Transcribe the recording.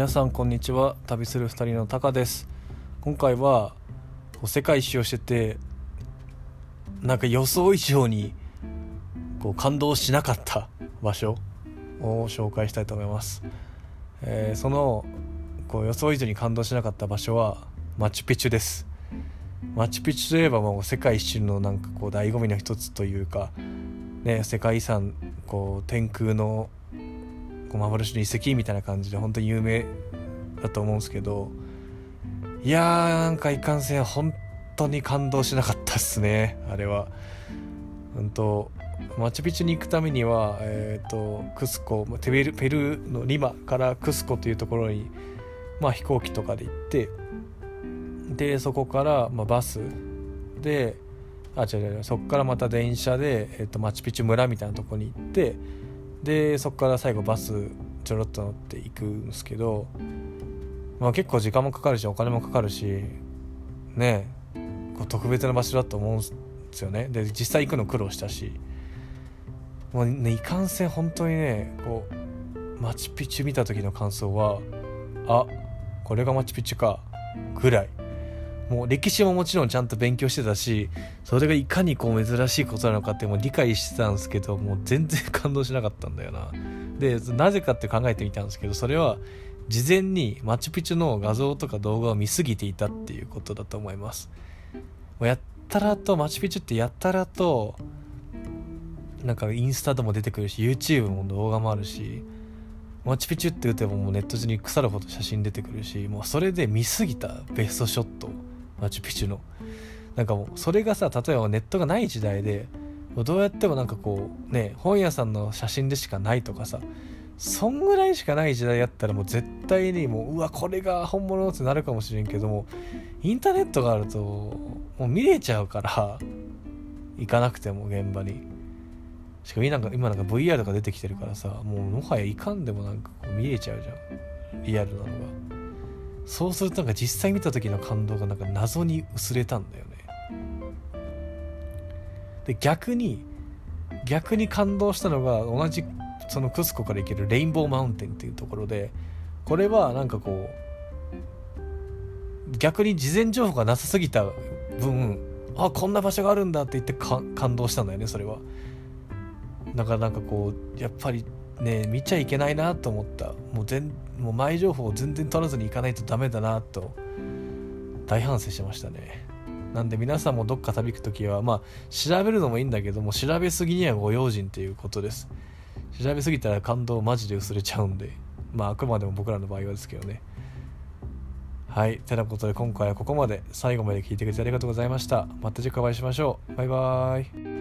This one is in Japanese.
皆さんこんにちは。旅する2人のタカです。今回は世界一周をしててなんか予想以上にこう感動しなかった場所を紹介したいと思います、えーそのこう予想以上に感動しなかった場所はマチュピチュです。マチュピチュといえばもう世界一周のなんかこう醍醐味の一つというかね世界遺産こう天空のこう幻の遺跡みたいな感じで本当に有名だと思うんですけどいやーなんかいかんせん本当に感動しなかったっすねあれは。本当マチュピチュに行くためには、えー、とクスコまあペルペルーのリマからクスコというところに、まあ、飛行機とかで行ってでそこから、まあ、バスであ違う違うそこからまた電車で、えー、とマチュピチュ村みたいなとこに行ってでそこから最後バスちょろっと乗っていくんですけど、まあ、結構時間もかかるしお金もかかるしねこう特別な場所だと思うんですよね。で実際行くの苦労したし。もうねいかんせん本当にねこうマチュピチュ見た時の感想はあこれがマチュピチュかぐらい。もう歴史ももちろんちゃんと勉強してたしそれがいかにこう珍しいことなのかってもう理解してたんですけどもう全然感動しなかったんだよな。でなぜかって考えてみたんですけどそれは事前にマチュピチュの画像とか動画を見すぎていたっていうことだと思います。もうやったらとマチュピチュってやったらとなんかインスタでも出てくるし YouTube も動画もあるしマチュピチュって打てばもうネット上に腐るほど写真出てくるしもうそれで見すぎたベストショット。マチュピチュの。なんかもうそれがさ例えばネットがない時代でどうやってもなんかこうね本屋さんの写真でしかないとかさそんぐらいしかない時代やったらもう絶対にもううわこれが本物ってなるかもしれんけどもインターネットがあるともう見れちゃうから行かなくても現場に。しかもなんか今なんか VR とか出てきてるからさもうもはやいかんでもなんかこう見れちゃうじゃん。リアルなのが。そうするとなんか実際見た時の感動がなんか謎に薄れたんだよね。で逆に逆に感動したのが同じそのクスコから行けるレインボーマウンテンっていうところでこれはなんかこう逆に事前情報がなさすぎた分あこんな場所があるんだって言って感動したんだよねそれは。だからなんかこうやっぱりね見ちゃいけないなと思った。もう全もう前情報を全然取らずに行かないとダメだなと。大反省しましたね。なんで皆さんもどっか旅行く時はまあ調べるのもいいんだけども調べすぎにはご用心ということです。調べすぎたら感動マジで薄れちゃうんでまああくまでも僕らの場合はですけどね。はい。てなことで今回はここまで。最後まで聞いてくれてありがとうございました。また次回お会いしましょう。バイバーイ。